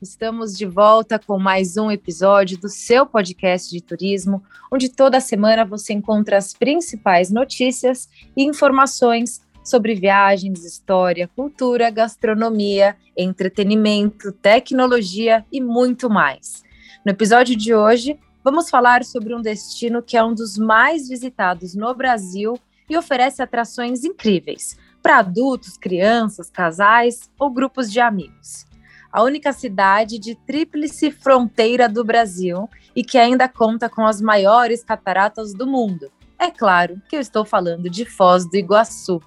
Estamos de volta com mais um episódio do seu podcast de turismo, onde toda semana você encontra as principais notícias e informações sobre viagens, história, cultura, gastronomia, entretenimento, tecnologia e muito mais. No episódio de hoje, vamos falar sobre um destino que é um dos mais visitados no Brasil e oferece atrações incríveis para adultos, crianças, casais ou grupos de amigos a única cidade de tríplice fronteira do Brasil e que ainda conta com as maiores cataratas do mundo. É claro que eu estou falando de Foz do Iguaçu.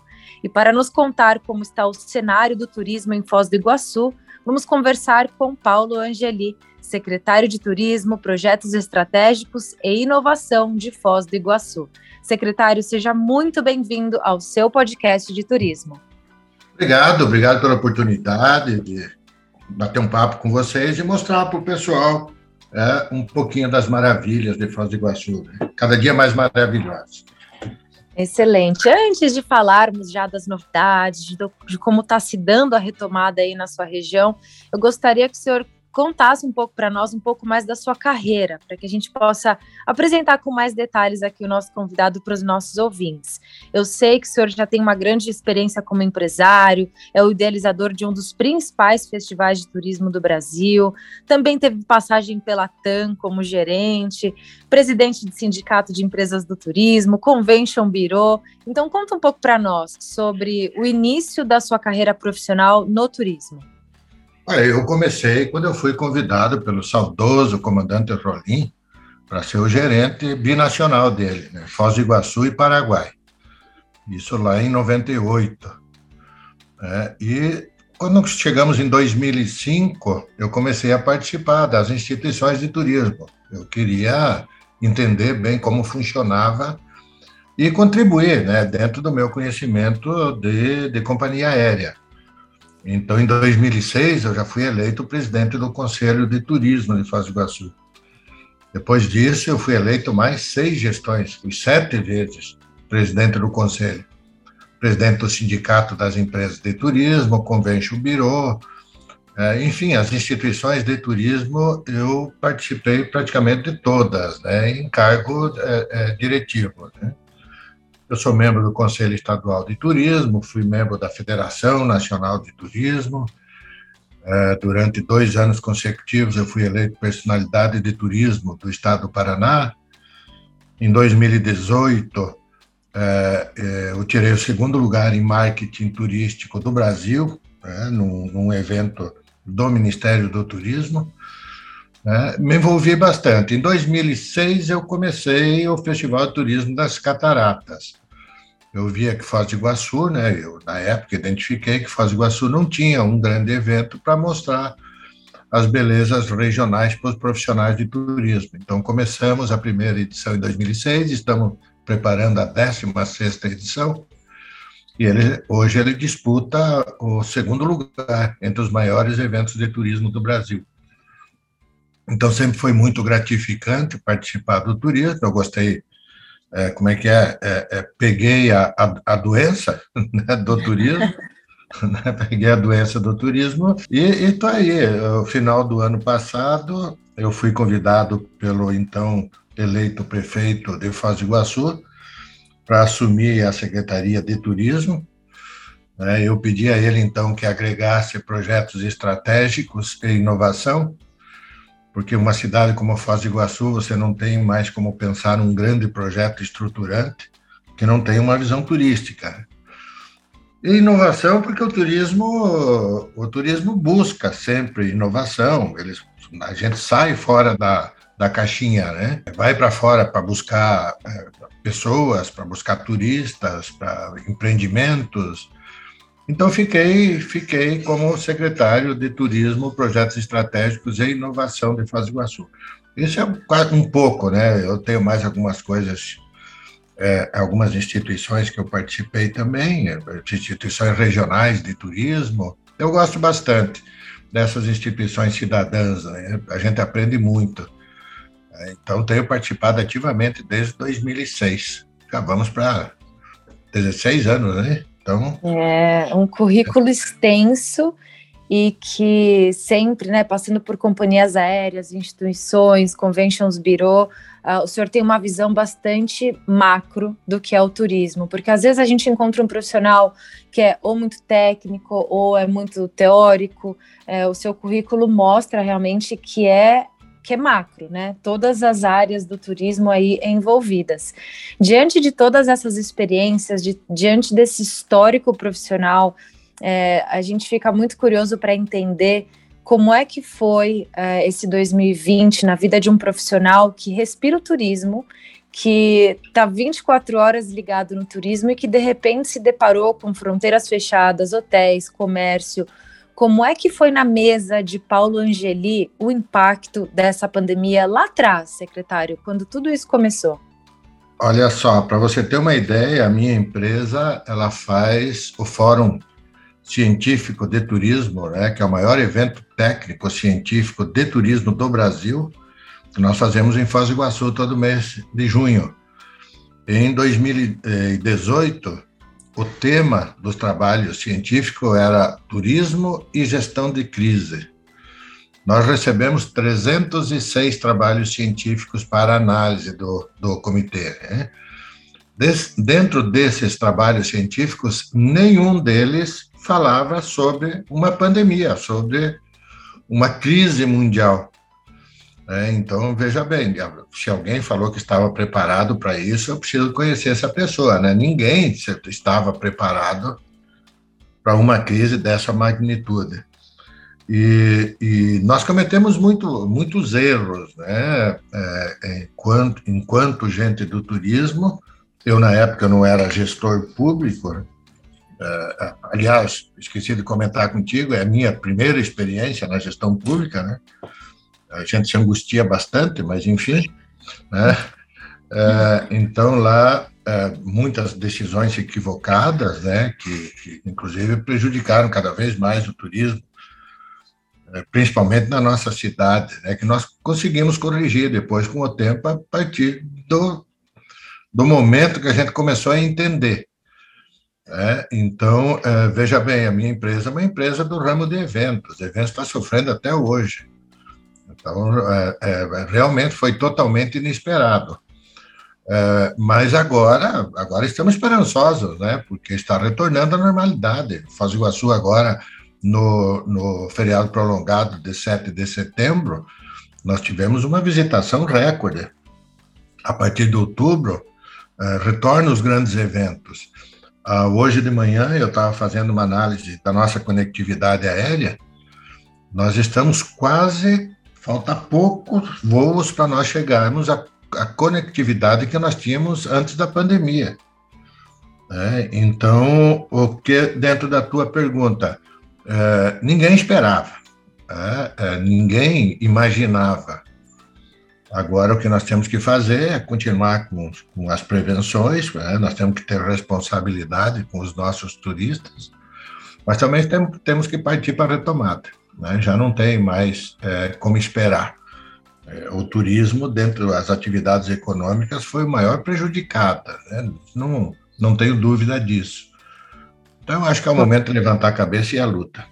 E para nos contar como está o cenário do turismo em Foz do Iguaçu, vamos conversar com Paulo Angeli, secretário de Turismo, Projetos Estratégicos e Inovação de Foz do Iguaçu. Secretário, seja muito bem-vindo ao seu podcast de turismo. Obrigado, obrigado pela oportunidade de bater um papo com vocês e mostrar para o pessoal é, um pouquinho das maravilhas de Foz do Iguaçu, né? cada dia mais maravilhosas. Excelente. Antes de falarmos já das novidades, de, de como está se dando a retomada aí na sua região, eu gostaria que o senhor contasse um pouco para nós um pouco mais da sua carreira, para que a gente possa apresentar com mais detalhes aqui o nosso convidado para os nossos ouvintes. Eu sei que o senhor já tem uma grande experiência como empresário, é o idealizador de um dos principais festivais de turismo do Brasil, também teve passagem pela TAM como gerente, presidente de sindicato de empresas do turismo, Convention Bureau. Então conta um pouco para nós sobre o início da sua carreira profissional no turismo. Eu comecei quando eu fui convidado pelo saudoso comandante Rolim para ser o gerente binacional dele, né? Foz do Iguaçu e Paraguai. Isso lá em 98. É, e quando chegamos em 2005, eu comecei a participar das instituições de turismo. Eu queria entender bem como funcionava e contribuir né, dentro do meu conhecimento de, de companhia aérea. Então, em 2006, eu já fui eleito presidente do Conselho de Turismo de Foz do Iguaçu. Depois disso, eu fui eleito mais seis gestões, fui sete vezes presidente do Conselho. Presidente do Sindicato das Empresas de Turismo, Convention Bureau, é, enfim, as instituições de turismo eu participei praticamente de todas, né, em cargo é, é, diretivo. Né? Eu sou membro do Conselho Estadual de Turismo, fui membro da Federação Nacional de Turismo. É, durante dois anos consecutivos, eu fui eleito personalidade de turismo do Estado do Paraná. Em 2018, é, é, eu tirei o segundo lugar em marketing turístico do Brasil, num, num evento do Ministério do Turismo. Né? Me envolvi bastante. Em 2006, eu comecei o Festival de Turismo das Cataratas. Eu via que Foz do Iguaçu, né, eu, na época, identifiquei que Foz do Iguaçu não tinha um grande evento para mostrar as belezas regionais para os profissionais de turismo. Então, começamos a primeira edição em 2006, estamos preparando a 16ª edição, e ele, hoje ele disputa o segundo lugar entre os maiores eventos de turismo do Brasil. Então, sempre foi muito gratificante participar do turismo. Eu gostei, é, como é que é? é, é peguei a, a, a doença né, do turismo, né, peguei a doença do turismo e estou aí. No final do ano passado, eu fui convidado pelo então eleito prefeito de Foz do Iguaçu para assumir a Secretaria de Turismo. Né. Eu pedi a ele, então, que agregasse projetos estratégicos e inovação, porque uma cidade como Foz do Iguaçu, você não tem mais como pensar num grande projeto estruturante que não tem uma visão turística. E inovação, porque o turismo, o turismo busca sempre inovação. Eles, a gente sai fora da, da caixinha, né? Vai para fora para buscar é, pessoas, para buscar turistas, para empreendimentos, então, fiquei, fiquei como secretário de Turismo, Projetos Estratégicos e Inovação de Foz do Iguaçu. Isso é um pouco, né? Eu tenho mais algumas coisas é, algumas instituições que eu participei também, é, instituições regionais de turismo. Eu gosto bastante dessas instituições cidadãs, né? a gente aprende muito. Então, tenho participado ativamente desde 2006. Já vamos para 16 anos, né? Então, é um currículo extenso e que sempre, né, passando por companhias aéreas, instituições, conventions bureau, uh, o senhor tem uma visão bastante macro do que é o turismo, porque às vezes a gente encontra um profissional que é ou muito técnico ou é muito teórico, é, o seu currículo mostra realmente que é que é macro, né? Todas as áreas do turismo aí envolvidas. Diante de todas essas experiências, de, diante desse histórico profissional, é, a gente fica muito curioso para entender como é que foi é, esse 2020 na vida de um profissional que respira o turismo, que está 24 horas ligado no turismo e que de repente se deparou com fronteiras fechadas, hotéis, comércio, como é que foi na mesa de Paulo Angeli o impacto dessa pandemia lá atrás, secretário, quando tudo isso começou? Olha só, para você ter uma ideia, a minha empresa ela faz o Fórum Científico de Turismo, né, que é o maior evento técnico científico de turismo do Brasil, que nós fazemos em Foz do Iguaçu todo mês de junho. Em 2018, o tema dos trabalhos científicos era turismo e gestão de crise. Nós recebemos 306 trabalhos científicos para análise do, do comitê. Né? Des, dentro desses trabalhos científicos, nenhum deles falava sobre uma pandemia, sobre uma crise mundial. É, então, veja bem, se alguém falou que estava preparado para isso, eu preciso conhecer essa pessoa. Né? Ninguém estava preparado para uma crise dessa magnitude. E, e, nós cometemos muito, muitos erros, né? É, enquanto, enquanto gente do turismo, eu na época não era gestor público, né? é, aliás, esqueci de comentar contigo, é a minha primeira experiência na gestão pública, né? A gente se angustia bastante, mas enfim, né? É, então lá é, muitas decisões equivocadas, né, que, que, inclusive prejudicaram cada vez mais o turismo, é, principalmente na nossa cidade, né, que nós conseguimos corrigir depois com o tempo a partir do, do momento que a gente começou a entender. É, então, é, veja bem, a minha empresa é uma empresa do ramo de eventos. O evento está sofrendo até hoje. Então, é, é, realmente foi totalmente inesperado. É, mas agora, agora estamos esperançosos, né? Porque está retornando à normalidade. Foz do Iguaçu agora, no, no feriado prolongado de 7 de setembro, nós tivemos uma visitação recorde. A partir de outubro, é, retornam os grandes eventos. Ah, hoje de manhã eu estava fazendo uma análise da nossa conectividade aérea. Nós estamos quase falta poucos voos para nós chegarmos à, à, conectividade que nós tínhamos antes da pandemia. É, então, o que dentro da tua pergunta, é, ninguém esperava, é, é, ninguém imaginava. Agora, o que nós temos que fazer é continuar com, com as prevenções, é, nós temos que ter responsabilidade com os nossos turistas, mas também temos, temos que partir para a retomada né? já não tem mais é, como esperar. É, o turismo, dentro das atividades econômicas, foi o maior prejudicado, né? não, não tenho dúvida disso. Então, acho que é o momento de levantar a cabeça e a luta.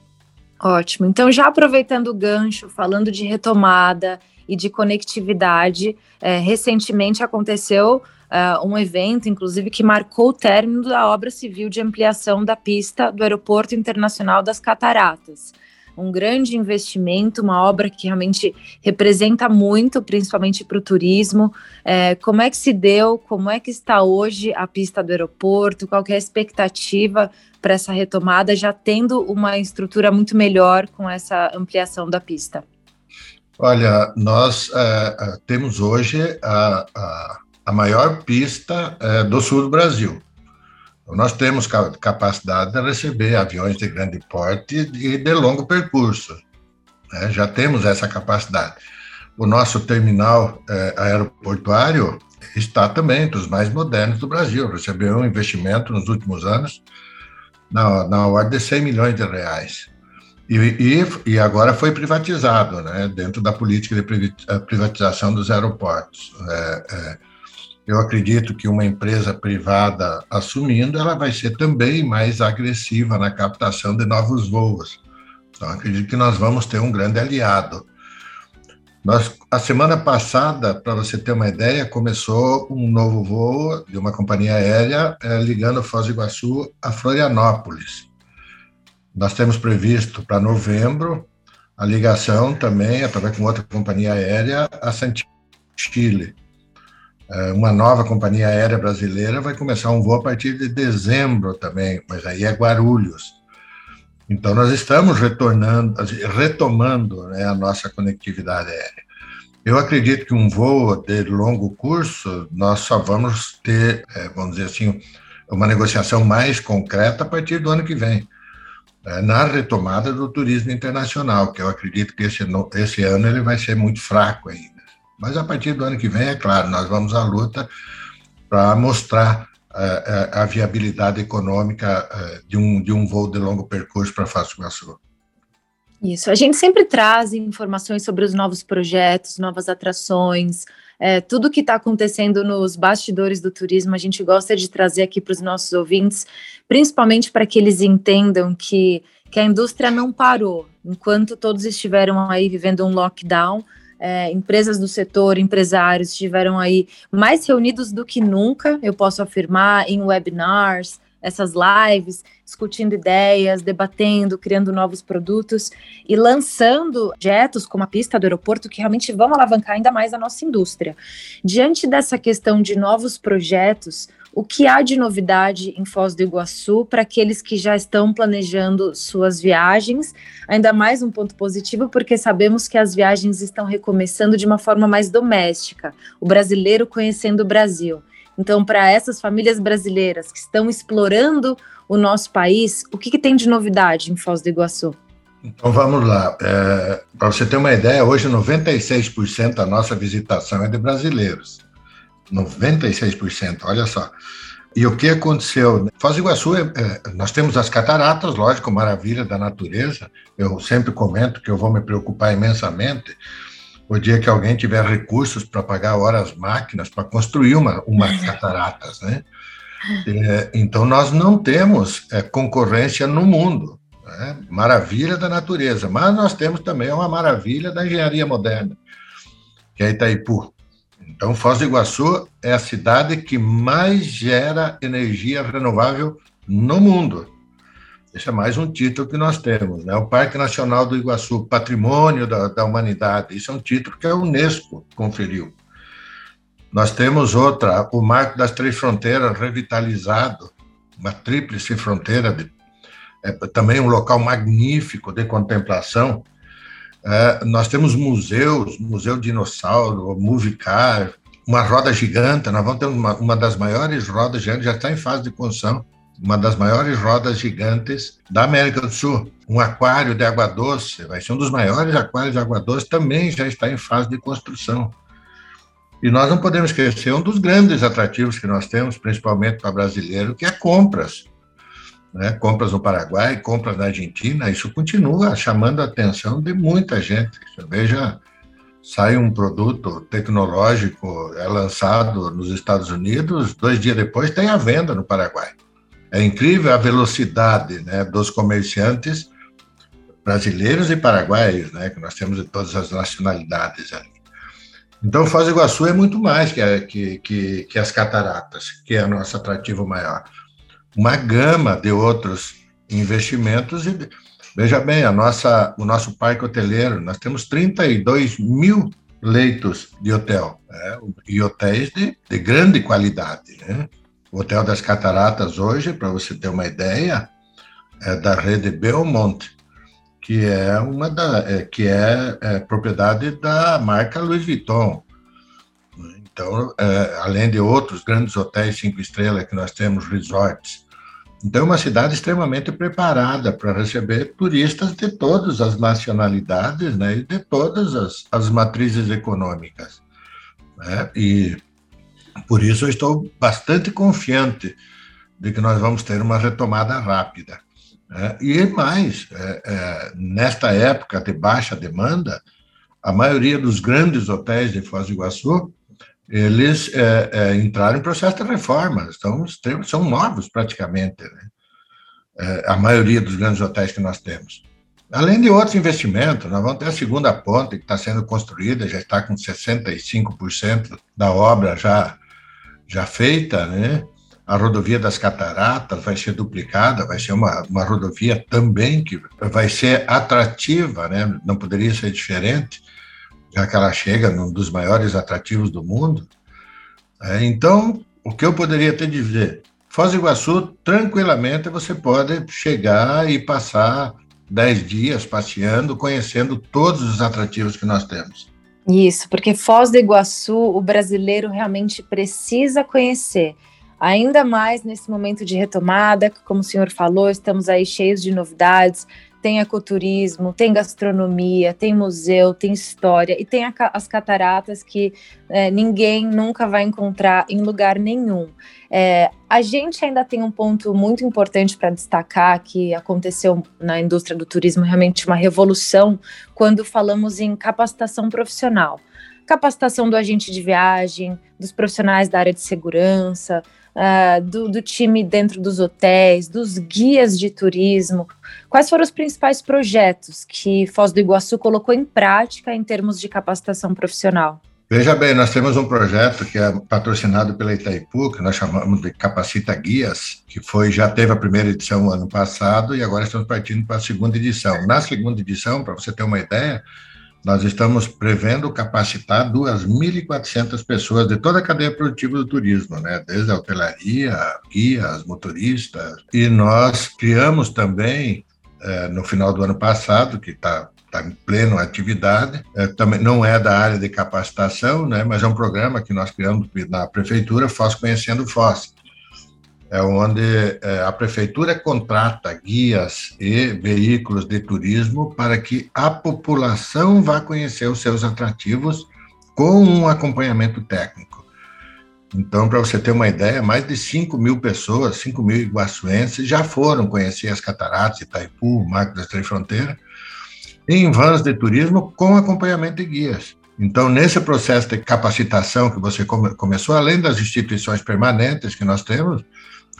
Ótimo. Então, já aproveitando o gancho, falando de retomada e de conectividade, é, recentemente aconteceu uh, um evento, inclusive, que marcou o término da obra civil de ampliação da pista do Aeroporto Internacional das Cataratas um grande investimento, uma obra que realmente representa muito, principalmente para o turismo. É, como é que se deu? Como é que está hoje a pista do aeroporto? Qual é a expectativa para essa retomada, já tendo uma estrutura muito melhor com essa ampliação da pista? Olha, nós é, é temos hoje a, a, a maior pista é, do sul do Brasil. Nós temos capacidade de receber aviões de grande porte e de longo percurso. Né? Já temos essa capacidade. O nosso terminal é, aeroportuário está também entre os mais modernos do Brasil. Recebeu um investimento nos últimos anos na, na ordem de 100 milhões de reais. E, e, e, agora foi privatizado, né, dentro da política de eh, privatização dos aeroportos. É, é, eu acredito que uma empresa privada assumindo, ela vai ser também mais agressiva na captação de novos voos. Então, acredito que nós vamos ter um grande aliado. Nós, a semana passada, para você ter uma ideia, começou um novo voo de uma companhia aérea é, ligando Foz do Iguaçu a Florianópolis. Nós temos previsto para novembro a ligação também, através de outra companhia aérea, a Santiago, Chile. É, uma nova companhia aérea brasileira vai começar um voo a partir de dezembro também, mas aí é Guarulhos. Então, nós estamos retornando, retomando né, a nossa conectividade aérea. Eu acredito que um voo de longo curso, nós só vamos ter, é, vamos dizer assim, uma negociação mais concreta a partir do ano que vem, é, na retomada do turismo internacional, que eu acredito que esse, esse ano ele vai ser muito fraco ainda. Mas a partir do ano que vem, é claro, nós vamos à luta para mostrar a, a, viabilidade econômica eh, de um, de um voo de longo percurso para do Iguaçu. Isso, a gente sempre traz informações sobre os novos projetos, novas atrações, é, tudo que está acontecendo nos bastidores do turismo, a gente gosta de trazer aqui para os nossos ouvintes, principalmente para que eles entendam que, que a indústria não parou. Enquanto todos estiveram aí vivendo um lockdown, é, empresas do setor, empresários estiveram aí mais reunidos do que nunca, eu posso afirmar, em webinars, essas lives, discutindo ideias, debatendo, criando novos produtos e lançando projetos como a pista do aeroporto que realmente vão alavancar ainda mais a nossa indústria. Diante dessa questão de novos projetos, o que há de novidade em Foz do Iguaçu para aqueles que já estão planejando suas viagens? Ainda mais um ponto positivo, porque sabemos que as viagens estão recomeçando de uma forma mais doméstica, o brasileiro conhecendo o Brasil. Então, para essas famílias brasileiras que estão explorando o nosso país, o que, que tem de novidade em Foz do Iguaçu? Então vamos lá. É, para você ter uma ideia, hoje 96% da nossa visitação é de brasileiros. 96%, olha só. E o que aconteceu? Foz do Iguaçu, é, é, nós temos as cataratas, lógico, maravilha da natureza. Eu sempre comento que eu vou me preocupar imensamente o dia que alguém tiver recursos para pagar horas máquinas para construir uma, uma cataratas, né? É, então, nós não temos concorrência no mundo. Né? Maravilha da natureza, mas nós temos também uma maravilha da engenharia moderna, que é Itaipu. Então, Foz do Iguaçu é a cidade que mais gera energia renovável no mundo. Esse é mais um título que nós temos, né? O Parque Nacional do Iguaçu, Patrimônio da, da Humanidade. Isso é um título que a Unesco conferiu. Nós temos outra, o Marco das Três Fronteiras revitalizado, uma tríplice fronteira, de, é também um local magnífico de contemplação. É, nós temos museus, Museu Dinossauro, Movicar, uma roda gigante, nós vamos ter uma, uma das maiores rodas gigantes, já está em fase de construção, uma das maiores rodas gigantes da América do Sul. Um aquário de água doce, vai ser um dos maiores aquários de água doce, também já está em fase de construção. E nós não podemos esquecer um dos grandes atrativos que nós temos, principalmente para brasileiro, que é compras né, compras no Paraguai, compras na Argentina, isso continua chamando a atenção de muita gente. Veja, sai um produto tecnológico, é lançado nos Estados Unidos, dois dias depois tem a venda no Paraguai. É incrível a velocidade né, dos comerciantes brasileiros e paraguaios, né, que nós temos de todas as nacionalidades ali. Então, Foz do Iguaçu é muito mais que, que, que, que as cataratas, que é o nosso atrativo maior uma gama de outros investimentos. E, veja bem, a nossa, o nosso parque hoteleiro, nós temos 32 mil leitos de hotel, né? e hotéis de, de grande qualidade. Né? O Hotel das Cataratas hoje, para você ter uma ideia, é da rede Belmont, que é uma da, é, que é, é, propriedade da marca Louis Vuitton. Então, é, além de outros grandes hotéis cinco estrelas que nós temos, resorts, então, é uma cidade extremamente preparada para receber turistas de todas as nacionalidades né, e de todas as, as matrizes econômicas. Né? E Por isso, eu estou bastante confiante de que nós vamos ter uma retomada rápida. É, e mais, é, é, nesta época de baixa demanda, a maioria dos grandes hotéis de Foz do Iguaçu, eles é, é, entraram em processo de reforma, então, são novos praticamente, né? É, a maioria dos grandes hotéis que nós temos. Além de outros investimentos, nós vamos ter a segunda ponte que está sendo construída, já está com 65% da obra já, já feita, né? A rodovia das Cataratas vai ser duplicada, vai ser uma, uma rodovia também que vai ser atrativa, né? não poderia ser diferente, já que ela chega num dos maiores atrativos do mundo. É, então, o que eu poderia te dizer? Foz do Iguaçu, tranquilamente, você pode chegar e passar dez dias passeando, conhecendo todos os atrativos que nós temos. Isso, porque Foz do Iguaçu, o brasileiro realmente precisa conhecer. Ainda mais nesse momento de retomada, como o senhor falou, estamos aí cheios de novidades. Tem ecoturismo, tem gastronomia, tem museu, tem história e tem a, as cataratas que é, ninguém nunca vai encontrar em lugar nenhum. É, a gente ainda tem um ponto muito importante para destacar que aconteceu na indústria do turismo realmente uma revolução quando falamos em capacitação profissional capacitação do agente de viagem, dos profissionais da área de segurança, uh, do, do, time dentro dos hotéis, dos guias de turismo. Quais foram os principais projetos que Foz do Iguaçu colocou em prática em termos de capacitação profissional? Veja bem, nós temos um projeto que é patrocinado pela Itaipu, que nós chamamos de Capacita Guias, que foi já teve a primeira edição ano passado e agora estamos partindo para a segunda edição. Na segunda edição, para você ter uma ideia, nós estamos prevendo capacitar 2.400 pessoas de toda a cadeia produtiva do turismo, né? desde a hotelaria, guias, motoristas. E nós criamos também, é, no final do ano passado, que está tá em pleno atividade, é, também não é da área de capacitação, né? mas é um programa que nós criamos na prefeitura, Foz Conhecendo Foz é onde é, a prefeitura contrata guias e veículos de turismo para que a população vá conhecer os seus atrativos com um acompanhamento técnico. Então, para você ter uma ideia, mais de 5 mil pessoas, 5 mil iguaçuenses, já foram conhecer as cataratas, Itaipu, Marco das Três Fronteiras, em vans de turismo com acompanhamento de guias. Então, nesse processo de capacitação que você come, começou, além das instituições permanentes que nós temos,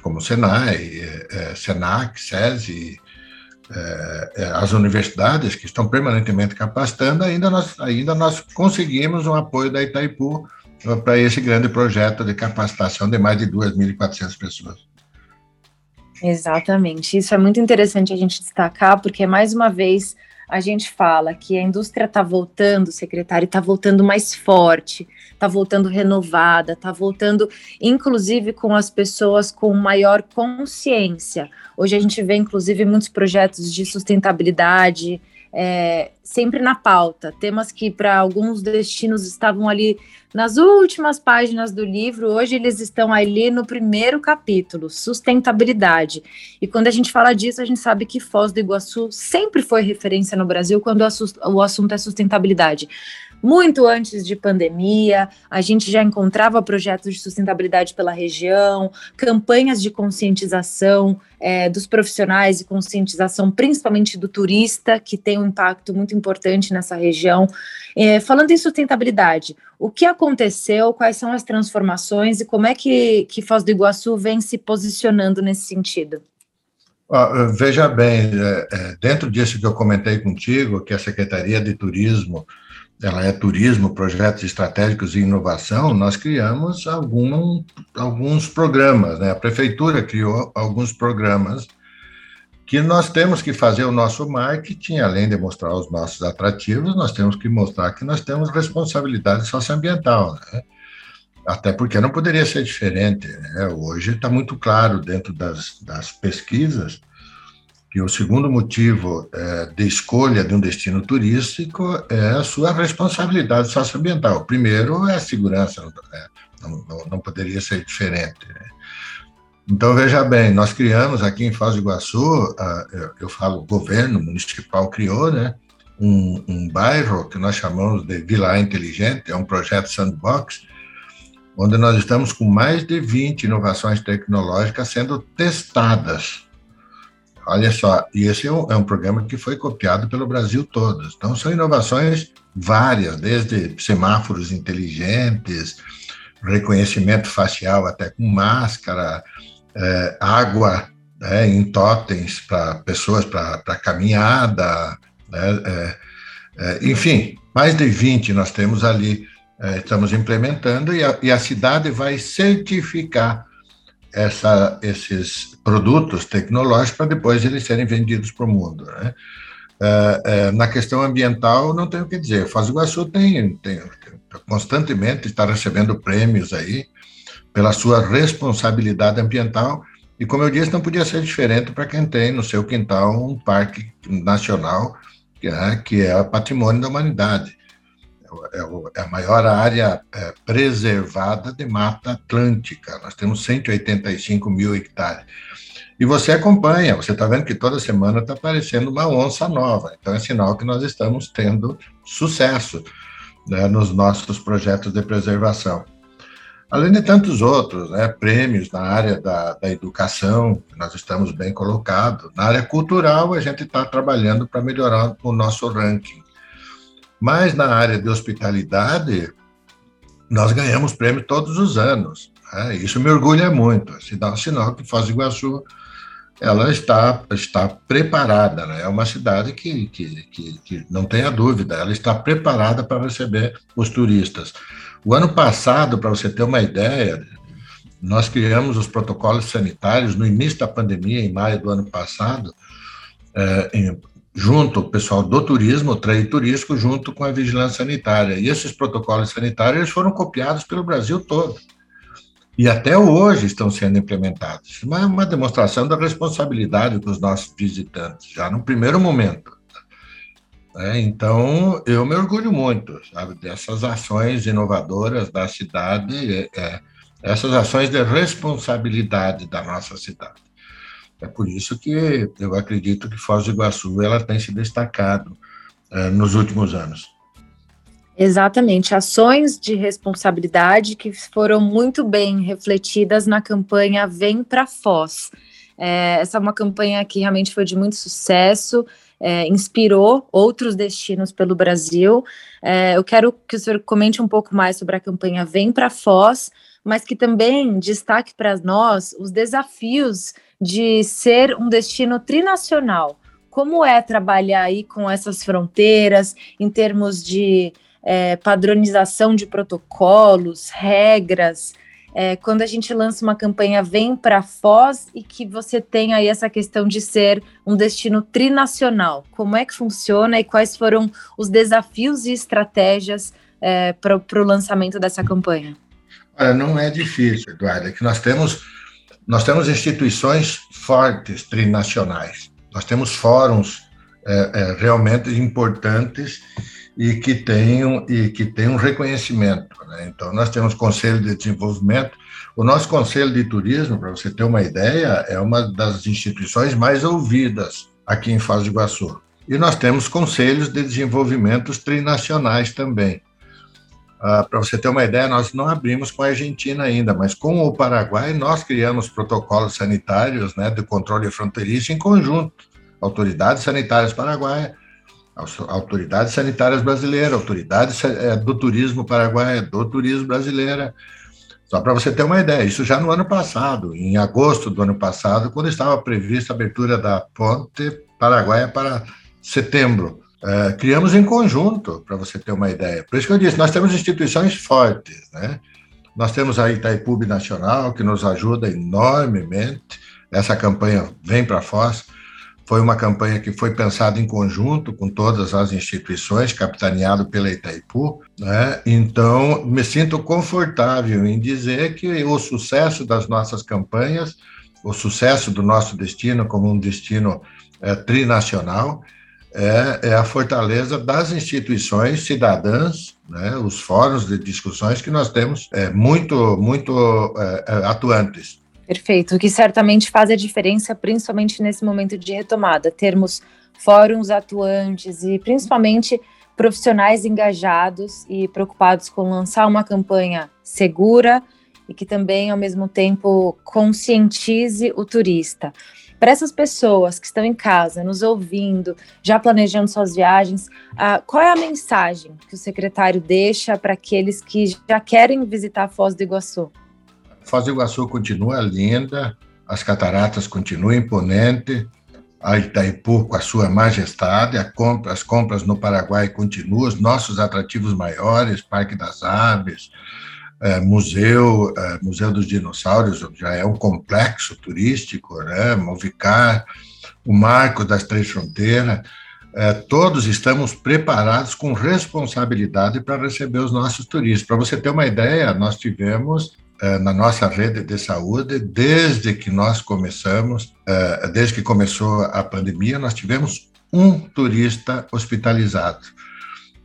como Senai, é, Senac, SESI, é, é, as universidades que estão permanentemente capacitando, ainda nós, ainda nós conseguimos um apoio da Itaipu para esse grande projeto de capacitação de mais de 2.400 pessoas. Exatamente. Isso é muito interessante a gente destacar, porque, mais uma vez, a gente fala que a indústria está voltando, secretário, está voltando mais forte, está voltando renovada, está voltando, inclusive, com as pessoas com maior consciência. Hoje a gente vê, inclusive, muitos projetos de sustentabilidade, é, sempre na pauta, temas que para alguns destinos estavam ali nas últimas páginas do livro, hoje eles estão ali no primeiro capítulo, sustentabilidade. E quando a gente fala disso, a gente sabe que Foz do Iguaçu sempre foi referência no Brasil quando o assunto é sustentabilidade. Muito antes de pandemia, a gente já encontrava projetos de sustentabilidade pela região, campanhas de conscientização é, dos profissionais e conscientização, principalmente do turista, que tem um impacto muito importante nessa região. É, falando em sustentabilidade, o que aconteceu, quais são as transformações e como é que, que Foz do Iguaçu vem se posicionando nesse sentido? Veja bem, é, é, dentro disso que eu comentei contigo, que a Secretaria de Turismo ela é turismo, projetos estratégicos e inovação, nós criamos algum, alguns programas, né? A prefeitura criou alguns programas que nós temos que fazer o nosso marketing, além de mostrar os nossos atrativos, nós temos que mostrar que nós temos responsabilidade socioambiental, né? Até porque não poderia ser diferente. Né? Hoje está muito claro dentro das, das pesquisas que o segundo motivo é, de escolha de um destino turístico é a sua responsabilidade socioambiental. O primeiro é a segurança, né? não, não, não, poderia ser diferente. Né? Então, veja bem, nós criamos aqui em Foz do Iguaçu, eu falo, o governo municipal criou, né, um, um bairro que nós chamamos de Vila Inteligente, é um projeto sandbox, onde nós estamos com mais de 20 inovações tecnológicas sendo testadas. Olha só, e esse é um, é um programa que foi copiado pelo Brasil todo. Então, são inovações várias, desde semáforos inteligentes, reconhecimento facial até com máscara, é, água né, em totens para pessoas para caminhada, né, é, é, enfim, mais de 20 nós temos ali, é, estamos implementando e a, e a, cidade vai certificar essa, esses produtos tecnológicos para depois eles serem vendidos para o mundo. Né? É, é, na questão ambiental, não tenho o que dizer. Do Iguaçu tem, tem, constantemente está recebendo prêmios aí pela sua responsabilidade ambiental e, como eu disse, não podia ser diferente para quem tem no seu quintal um parque nacional que é, que é patrimônio da humanidade. É, é, a maior área é, preservada de Mata Atlântica. Nós temos 185 mil hectares. E você acompanha, você está vendo que toda semana está aparecendo uma onça nova. Então é sinal que nós estamos tendo sucesso né, nos nossos projetos de preservação. Além de tantos outros, né, prêmios na área da, da educação, nós estamos bem colocados. Na área cultural, a gente está trabalhando para melhorar o nosso ranking. Mas na área de hospitalidade, nós ganhamos prêmio todos os anos. Né? Isso me orgulha muito. Se dá um sinal que Foz do Iguaçu ela está, está preparada. Né? É uma cidade que, que, que, que não tenha dúvida, ela está preparada para receber os turistas. O ano passado, para você ter uma ideia, nós criamos os protocolos sanitários no início da pandemia, em maio do ano passado, em, junto o pessoal do turismo, o trade turístico, junto com a vigilância sanitária. E esses protocolos sanitários foram copiados pelo Brasil todo e até hoje estão sendo implementados. É uma demonstração da responsabilidade dos nossos visitantes, já no primeiro momento. É, então, eu me orgulho muito sabe, dessas ações inovadoras da cidade, é, é, essas ações de responsabilidade da nossa cidade. É por isso que eu acredito que Foz do Iguaçu ela tem se destacado é, nos últimos anos. Exatamente, ações de responsabilidade que foram muito bem refletidas na campanha Vem para Foz. É, essa é uma campanha que realmente foi de muito sucesso, é, inspirou outros destinos pelo Brasil. É, eu quero que o senhor comente um pouco mais sobre a campanha Vem para Foz, mas que também destaque para nós os desafios de ser um destino trinacional. Como é trabalhar aí com essas fronteiras em termos de é, padronização de protocolos, regras. É, quando a gente lança uma campanha Vem para Foz e que você tem aí essa questão de ser um destino trinacional, como é que funciona e quais foram os desafios e estratégias é, para o lançamento dessa campanha? Olha, não é difícil, Eduardo, é que nós temos, nós temos instituições fortes trinacionais, nós temos fóruns é, é, realmente importantes e que tenham e que reconhecimento. Né? Então, nós temos Conselho de Desenvolvimento. O nosso Conselho de Turismo, para você ter uma ideia, é uma das instituições mais ouvidas aqui em Foz do Iguaçu. E nós temos conselhos de desenvolvimento trinacionais também. Ah, para você ter uma ideia, nós não abrimos com a Argentina ainda, mas com o Paraguai nós criamos protocolos sanitários né, de controle fronteiriço em conjunto. Autoridades sanitárias paraguaias, autoridades sanitárias brasileiras, autoridades é, do turismo paraguaia, do turismo brasileira. Só para você ter uma ideia, isso já no ano passado, em agosto do ano passado, quando estava prevista a abertura da ponte paraguaia para setembro. É, criamos em conjunto, para você ter uma ideia. Por isso que eu disse, nós temos instituições fortes, né? Nós temos a Itaipu Nacional, que nos ajuda enormemente. Essa campanha Vem para Foz, foi uma campanha que foi pensada em conjunto com todas as instituições, capitaneado pela Itaipu. Né? Então, me sinto confortável em dizer que o sucesso das nossas campanhas, o sucesso do nosso destino como um destino é, trinacional, é, é, a fortaleza das instituições cidadãs, né? os fóruns de discussões que nós temos é, muito, muito é, é atuantes. Perfeito, o que certamente faz a diferença, principalmente nesse momento de retomada, termos fóruns atuantes e principalmente profissionais engajados e preocupados com lançar uma campanha segura e que também, ao mesmo tempo, conscientize o turista. Para essas pessoas que estão em casa, nos ouvindo, já planejando suas viagens, uh, qual é a mensagem que o secretário deixa para aqueles que já querem visitar Foz do Iguaçu? Foz do Iguaçu continua linda, as cataratas continuam imponentes, a Itaipu com a sua majestade, compra, as compras no Paraguai continuam, os nossos atrativos maiores, Parque das Aves, é, museu, é, Museu dos Dinossauros, já é um complexo turístico, né? Movicar, o Marco das Três Fronteiras, é, todos estamos preparados com responsabilidade para receber os nossos turistas. Para você ter uma ideia, nós tivemos é, na nossa rede de saúde, desde que nós começamos, é, desde que começou a pandemia, nós tivemos um turista hospitalizado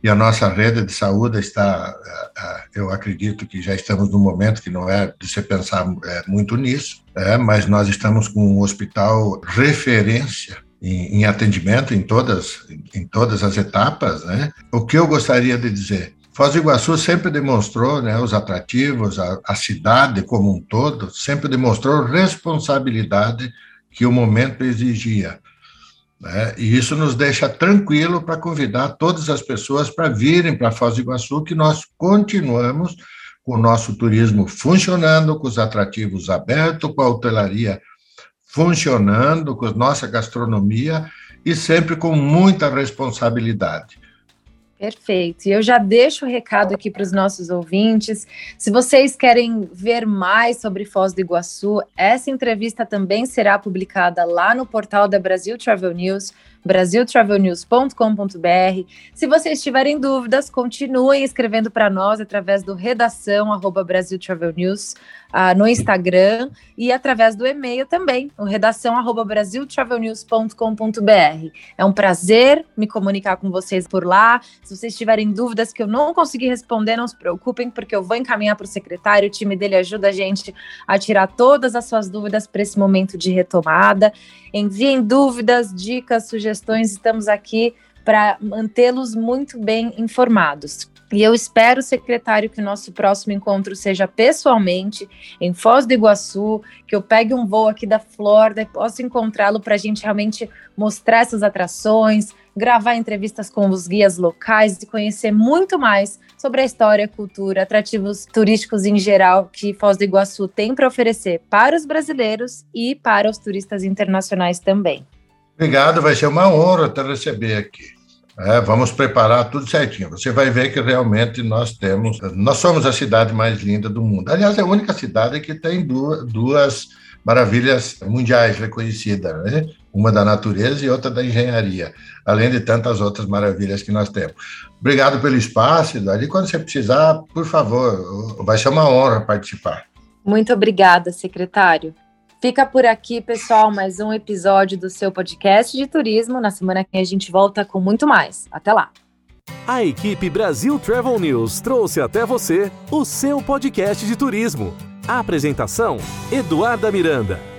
e a nossa rede de saúde está, eh, eh, eu acredito que já estamos num momento que não é de se pensar eh, muito nisso, é, mas nós estamos com um hospital referência em, em atendimento em todas, em todas as etapas. Né? O que eu gostaria de dizer? Foz do Iguaçu sempre demonstrou, né, os atrativos, a, a cidade como um todo, sempre demonstrou responsabilidade que o momento exigia. Né? E isso nos deixa tranquilo para convidar todas as pessoas para virem para Foz do Iguaçu, que nós continuamos com o nosso turismo funcionando, com os atrativos abertos, com a hotelaria funcionando, com a nossa gastronomia e sempre com muita responsabilidade. Perfeito. E eu já deixo o recado aqui para os nossos ouvintes. Se vocês querem ver mais sobre Foz do Iguaçu, essa entrevista também será publicada lá no portal da Brasil Travel News brasiltravelnews.com.br. Se vocês tiverem dúvidas, continuem escrevendo para nós através do redação arroba Brasil Travel News uh, no Instagram e através do e-mail também, o redação arroba brasiltravelnews.com.br. É um prazer me comunicar com vocês por lá. Se vocês tiverem dúvidas que eu não consegui responder, não se preocupem, porque eu vou encaminhar para o secretário, o time dele ajuda a gente a tirar todas as suas dúvidas para esse momento de retomada. Enviem dúvidas, dicas, sugestões, estamos aqui para mantê-los muito bem informados. E eu espero, secretário, que o nosso próximo encontro seja pessoalmente em Foz do Iguaçu, que eu pegue um voo aqui da Flórida e possa encontrá-lo para a gente realmente mostrar essas atrações, gravar entrevistas com os guias locais e conhecer muito mais sobre a história, cultura, atrativos turísticos em geral que Foz do Iguaçu tem para oferecer para os brasileiros e para os turistas internacionais também. Obrigado, vai ser uma honra te receber aqui. É, vamos preparar tudo certinho. Você vai ver que realmente nós temos, nós somos a cidade mais linda do mundo. Aliás, é a única cidade que tem duas, duas maravilhas mundiais reconhecidas, né? uma da natureza e outra da engenharia, além de tantas outras maravilhas que nós temos. Obrigado pelo espaço, e quando você precisar, por favor, vai ser uma honra participar. Muito obrigada, secretário. Fica por aqui, pessoal, mais um episódio do seu podcast de turismo. Na semana que vem a gente volta com muito mais. Até lá. A equipe Brasil Travel News trouxe até você o seu podcast de turismo. A apresentação: Eduarda Miranda.